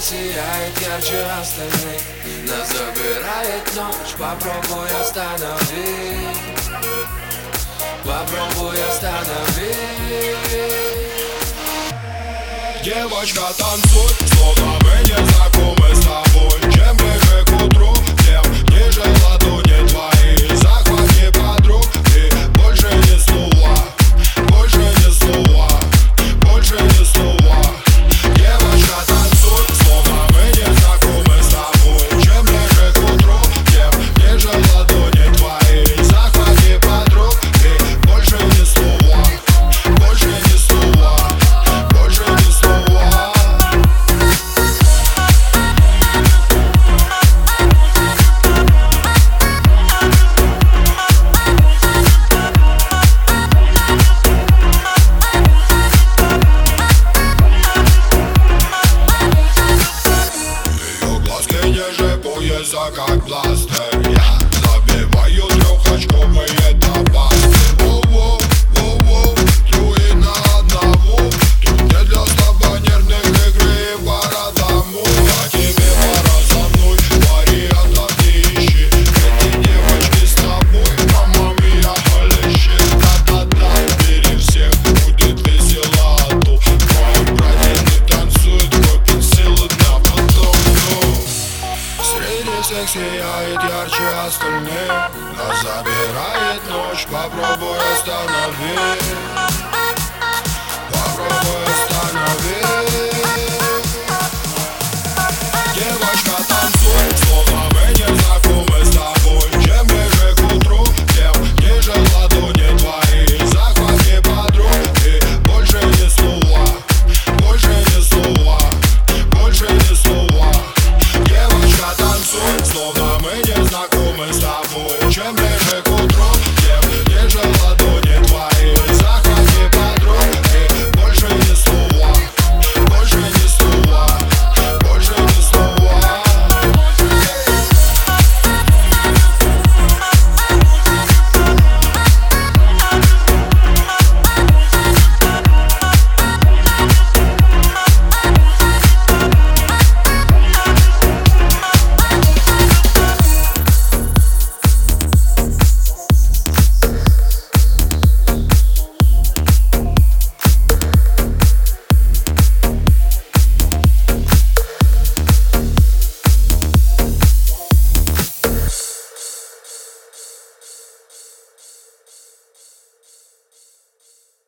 сияет ярче остальных. Нас забирает ночь, попробуй останови. Попробуй останови. Девочка танцует, словно мы не знакомы как Я забиваю трехочковые добавки сияет ярче остальных. Нас забирает ночь, попробуй останови Мы не знакомы с тобой Чем ближе к утру